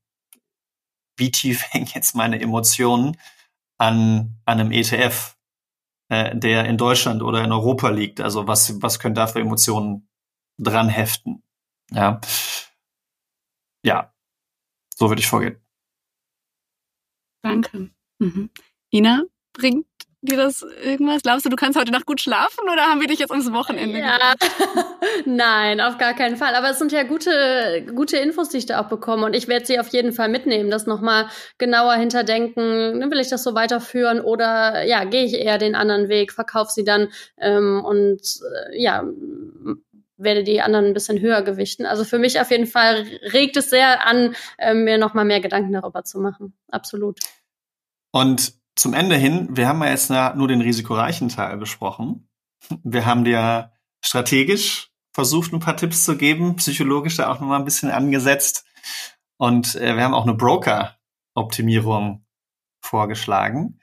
wie tief hängen jetzt meine Emotionen an, an einem ETF, äh, der in Deutschland oder in Europa liegt? Also was, was können da für Emotionen dran heften? Ja. Ja. So würde ich vorgehen. Danke. Mhm. Ina, bringt dir das irgendwas? Glaubst du, du kannst heute Nacht gut schlafen oder haben wir dich jetzt ums Wochenende? Ja, nein, auf gar keinen Fall. Aber es sind ja gute, gute Infos, die ich da auch bekomme. Und ich werde sie auf jeden Fall mitnehmen, das nochmal genauer hinterdenken. Ne, will ich das so weiterführen oder ja, gehe ich eher den anderen Weg, verkaufe sie dann ähm, und äh, ja, werde die anderen ein bisschen höher gewichten. Also für mich auf jeden Fall regt es sehr an, äh, mir nochmal mehr Gedanken darüber zu machen. Absolut. Und zum Ende hin, wir haben ja jetzt nur den risikoreichen Teil besprochen. Wir haben dir strategisch versucht, ein paar Tipps zu geben, psychologisch da auch nochmal ein bisschen angesetzt. Und äh, wir haben auch eine Broker-Optimierung vorgeschlagen.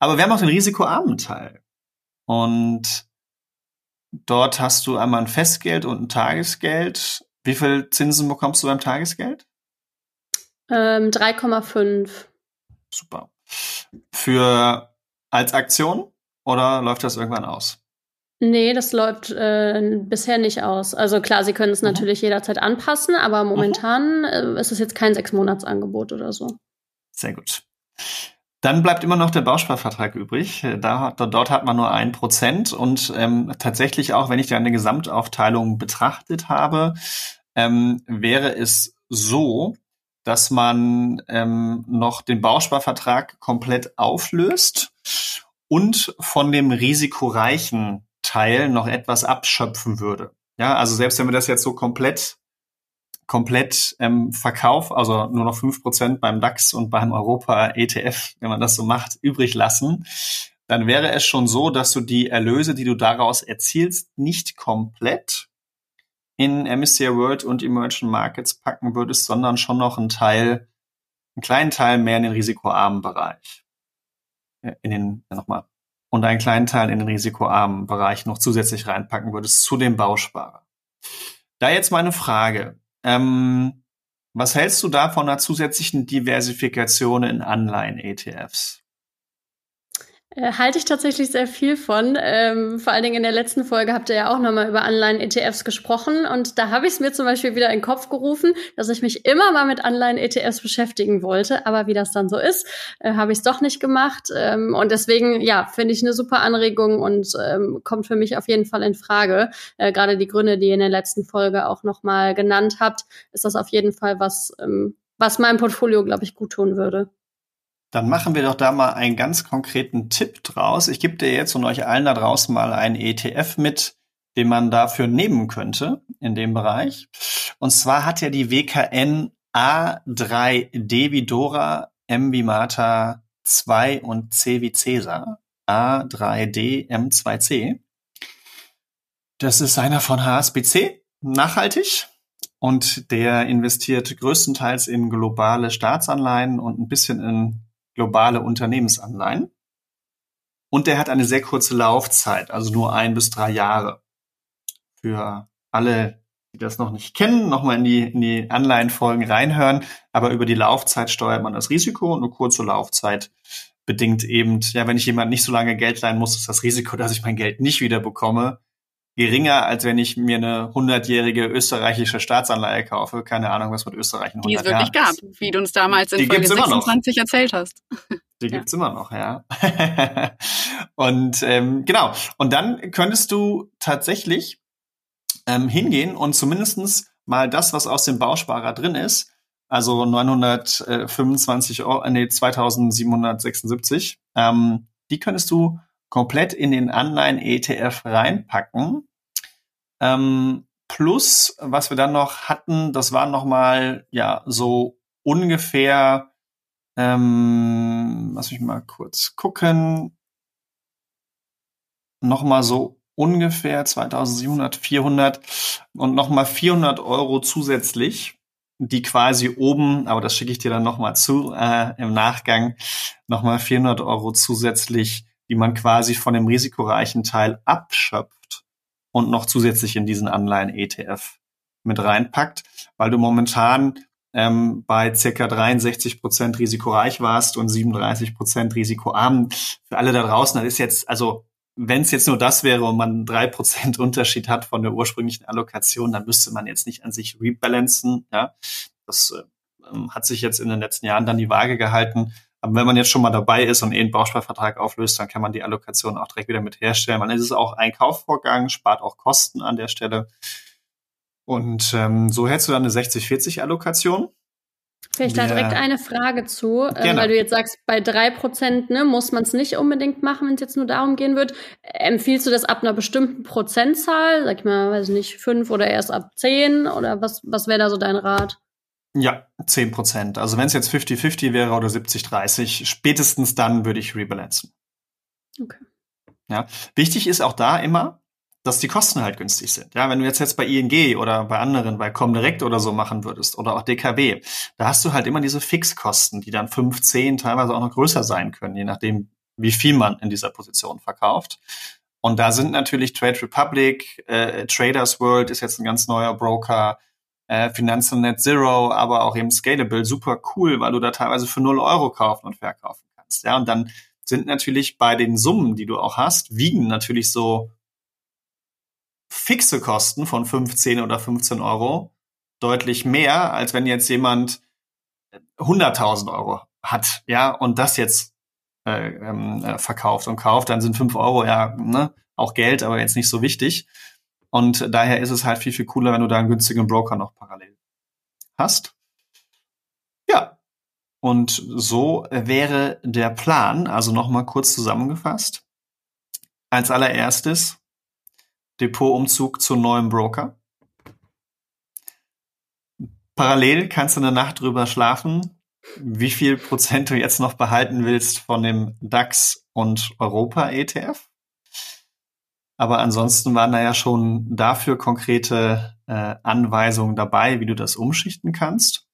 Aber wir haben auch den risikoarmen Teil. Und dort hast du einmal ein Festgeld und ein Tagesgeld. Wie viel Zinsen bekommst du beim Tagesgeld? Ähm, 3,5. Super für als Aktion oder läuft das irgendwann aus? Nee, das läuft äh, bisher nicht aus. Also klar, Sie können es mhm. natürlich jederzeit anpassen, aber momentan mhm. äh, ist es jetzt kein Sechsmonatsangebot oder so. Sehr gut. Dann bleibt immer noch der Bausparvertrag übrig. Da, dort hat man nur ein Prozent und ähm, tatsächlich auch, wenn ich eine Gesamtaufteilung betrachtet habe, ähm, wäre es so, dass man ähm, noch den Bausparvertrag komplett auflöst und von dem risikoreichen Teil noch etwas abschöpfen würde. Ja, also selbst wenn wir das jetzt so komplett komplett ähm, Verkauf, also nur noch fünf Prozent beim DAX und beim Europa ETF, wenn man das so macht, übrig lassen, dann wäre es schon so, dass du die Erlöse, die du daraus erzielst, nicht komplett in MSCI World und Emerging Markets packen würdest, sondern schon noch einen Teil, einen kleinen Teil mehr in den risikoarmen Bereich. In den, nochmal. Und einen kleinen Teil in den risikoarmen Bereich noch zusätzlich reinpacken würdest zu dem Bausparer. Da jetzt meine Frage. Ähm, was hältst du da von einer zusätzlichen Diversifikation in Anleihen-ETFs? Äh, halte ich tatsächlich sehr viel von. Ähm, vor allen Dingen in der letzten Folge habt ihr ja auch nochmal über Anleihen-ETFs gesprochen. Und da habe ich es mir zum Beispiel wieder in den Kopf gerufen, dass ich mich immer mal mit Anleihen-ETFs beschäftigen wollte. Aber wie das dann so ist, äh, habe ich es doch nicht gemacht. Ähm, und deswegen, ja, finde ich eine super Anregung und ähm, kommt für mich auf jeden Fall in Frage. Äh, Gerade die Gründe, die ihr in der letzten Folge auch nochmal genannt habt, ist das auf jeden Fall was, ähm, was meinem Portfolio, glaube ich, gut tun würde. Dann machen wir doch da mal einen ganz konkreten Tipp draus. Ich gebe dir jetzt und euch allen da draußen mal einen ETF mit, den man dafür nehmen könnte in dem Bereich. Und zwar hat ja die WKN A3D wie Dora, M wie Martha, 2 und C wie Cäsar. A3D M2C. Das ist einer von HSBC, nachhaltig. Und der investiert größtenteils in globale Staatsanleihen und ein bisschen in globale Unternehmensanleihen. Und der hat eine sehr kurze Laufzeit, also nur ein bis drei Jahre. Für alle, die das noch nicht kennen, nochmal in die, in die Anleihenfolgen reinhören. Aber über die Laufzeit steuert man das Risiko und eine kurze Laufzeit bedingt eben, ja, wenn ich jemand nicht so lange Geld leihen muss, ist das Risiko, dass ich mein Geld nicht wieder bekomme, geringer, als wenn ich mir eine hundertjährige österreichische Staatsanleihe kaufe. Keine Ahnung, was mit Österreich in 100 Die es wirklich Jahren gab, wie du uns damals in Die Folge 26 erzählt hast. Die ja. gibt's immer noch, ja. und ähm, genau. Und dann könntest du tatsächlich ähm, hingehen und zumindestens mal das, was aus dem Bausparer drin ist, also 925 Euro, nee, 2776, ähm, die könntest du komplett in den Anleihen-ETF reinpacken. Ähm, plus, was wir dann noch hatten, das waren noch mal ja so ungefähr, ähm, lass mich mal kurz gucken, noch mal so ungefähr 2700, 400 und noch mal 400 Euro zusätzlich, die quasi oben, aber das schicke ich dir dann noch mal zu äh, im Nachgang, noch mal 400 Euro zusätzlich die man quasi von dem risikoreichen Teil abschöpft und noch zusätzlich in diesen Anleihen-ETF mit reinpackt, weil du momentan ähm, bei circa 63 Prozent risikoreich warst und 37 Prozent risikoarm. Für alle da draußen, das ist jetzt, also wenn es jetzt nur das wäre und man drei Prozent Unterschied hat von der ursprünglichen Allokation, dann müsste man jetzt nicht an sich rebalancen. Ja, das äh, hat sich jetzt in den letzten Jahren dann die Waage gehalten. Aber wenn man jetzt schon mal dabei ist und eh einen Bausparvertrag auflöst, dann kann man die Allokation auch direkt wieder mit herstellen. Man ist es auch ein Kaufvorgang, spart auch Kosten an der Stelle. Und ähm, so hättest du dann eine 60-40-Allokation. Vielleicht da direkt eine Frage zu, äh, weil du jetzt sagst, bei drei Prozent ne, muss man es nicht unbedingt machen, wenn es jetzt nur darum gehen wird. Empfiehlst du das ab einer bestimmten Prozentzahl, sag ich mal, weiß nicht, fünf oder erst ab zehn oder was, was wäre da so dein Rat? Ja, zehn Prozent. Also wenn es jetzt 50-50 wäre oder 70-30, spätestens dann würde ich rebalancen. Okay. Ja, wichtig ist auch da immer, dass die Kosten halt günstig sind. Ja, wenn du jetzt jetzt bei ING oder bei anderen, bei Comdirect oder so machen würdest oder auch DKB, da hast du halt immer diese Fixkosten, die dann 15, teilweise auch noch größer sein können, je nachdem, wie viel man in dieser Position verkauft. Und da sind natürlich Trade Republic, äh, Traders World ist jetzt ein ganz neuer Broker, äh, Finanzen Net Zero, aber auch eben Scalable, super cool, weil du da teilweise für 0 Euro kaufen und verkaufen kannst. Ja, und dann sind natürlich bei den Summen, die du auch hast, wiegen natürlich so fixe Kosten von 15 oder 15 Euro deutlich mehr, als wenn jetzt jemand 100.000 Euro hat, ja, und das jetzt äh, ähm, äh, verkauft und kauft, dann sind 5 Euro ja ne, auch Geld, aber jetzt nicht so wichtig. Und daher ist es halt viel, viel cooler, wenn du da einen günstigen Broker noch parallel hast. Ja. Und so wäre der Plan, also nochmal kurz zusammengefasst. Als allererstes Depotumzug zu neuem Broker. Parallel kannst du eine Nacht drüber schlafen, wie viel Prozent du jetzt noch behalten willst von dem DAX und Europa ETF. Aber ansonsten waren da ja schon dafür konkrete äh, Anweisungen dabei, wie du das umschichten kannst.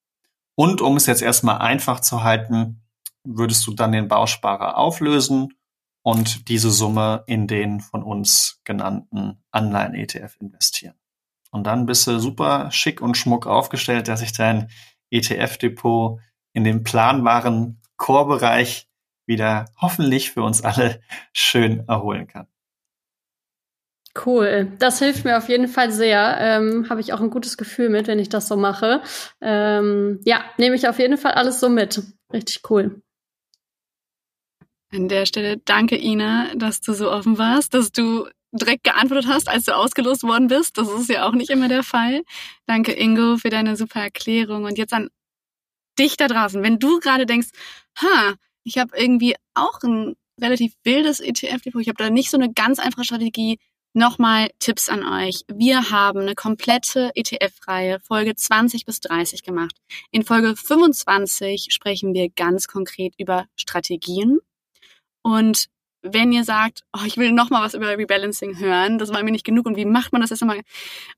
Und um es jetzt erstmal einfach zu halten, würdest du dann den Bausparer auflösen und diese Summe in den von uns genannten Anleihen-ETF investieren. Und dann bist du super schick und schmuck aufgestellt, dass ich dein ETF-Depot in dem planbaren Core-Bereich wieder hoffentlich für uns alle schön erholen kann. Cool, das hilft mir auf jeden Fall sehr. Ähm, Habe ich auch ein gutes Gefühl mit, wenn ich das so mache. Ähm, ja, nehme ich auf jeden Fall alles so mit. Richtig cool. An der Stelle danke, Ina, dass du so offen warst, dass du direkt geantwortet hast, als du ausgelost worden bist. Das ist ja auch nicht immer der Fall. Danke, Ingo, für deine super Erklärung. Und jetzt an dich da draußen. Wenn du gerade denkst, ha, ich habe irgendwie auch ein relativ wildes ETF-Depot, ich habe da nicht so eine ganz einfache Strategie, Nochmal Tipps an euch. Wir haben eine komplette ETF-Reihe Folge 20 bis 30 gemacht. In Folge 25 sprechen wir ganz konkret über Strategien und wenn ihr sagt, oh, ich will noch mal was über Rebalancing hören, das war mir nicht genug und wie macht man das jetzt nochmal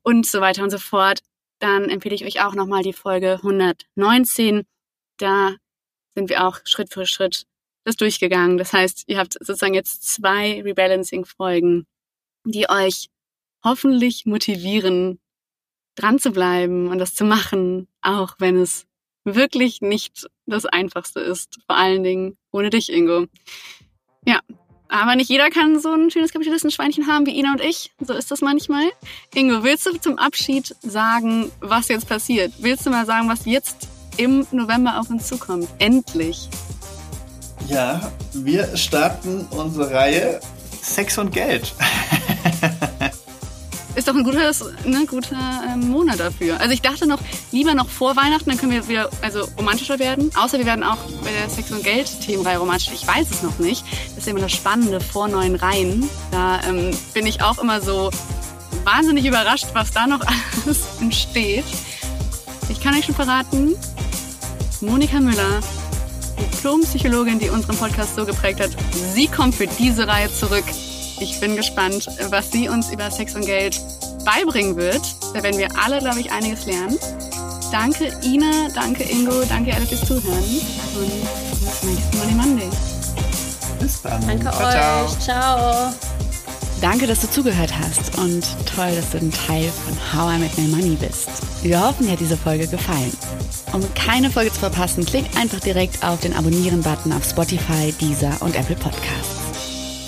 und so weiter und so fort, dann empfehle ich euch auch noch mal die Folge 119. Da sind wir auch Schritt für Schritt das durchgegangen. Das heißt, ihr habt sozusagen jetzt zwei Rebalancing-Folgen, die euch hoffentlich motivieren, dran zu bleiben und das zu machen, auch wenn es wirklich nicht das Einfachste ist. Vor allen Dingen ohne dich, Ingo. Ja, aber nicht jeder kann so ein schönes Kapitalistenschweinchen haben wie Ina und ich. So ist das manchmal. Ingo, willst du zum Abschied sagen, was jetzt passiert? Willst du mal sagen, was jetzt im November auf uns zukommt? Endlich. Ja, wir starten unsere Reihe Sex und Geld. ist doch ein guter, ne, guter ähm, Monat dafür. Also ich dachte noch, lieber noch vor Weihnachten, dann können wir wieder also romantischer werden. Außer wir werden auch bei der Sex- und Geld-Themenreihe romantisch. Ich weiß es noch nicht. Das ist immer das Spannende vor neuen Reihen. Da ähm, bin ich auch immer so wahnsinnig überrascht, was da noch alles entsteht. Ich kann euch schon verraten, Monika Müller, Diplompsychologin, die unseren Podcast so geprägt hat, sie kommt für diese Reihe zurück. Ich bin gespannt, was sie uns über Sex und Geld beibringen wird. Da werden wir alle, glaube ich, einiges lernen. Danke Ina, danke Ingo, danke alle fürs Zuhören und bis nächsten Monday Monday. Bis dann. Danke ciao, euch. ciao. ciao. Danke, dass du zugehört hast und toll, dass du ein Teil von How I Make My Money bist. Wir hoffen, dir hat diese Folge gefallen. Um keine Folge zu verpassen, klick einfach direkt auf den Abonnieren-Button auf Spotify, Deezer und Apple Podcasts.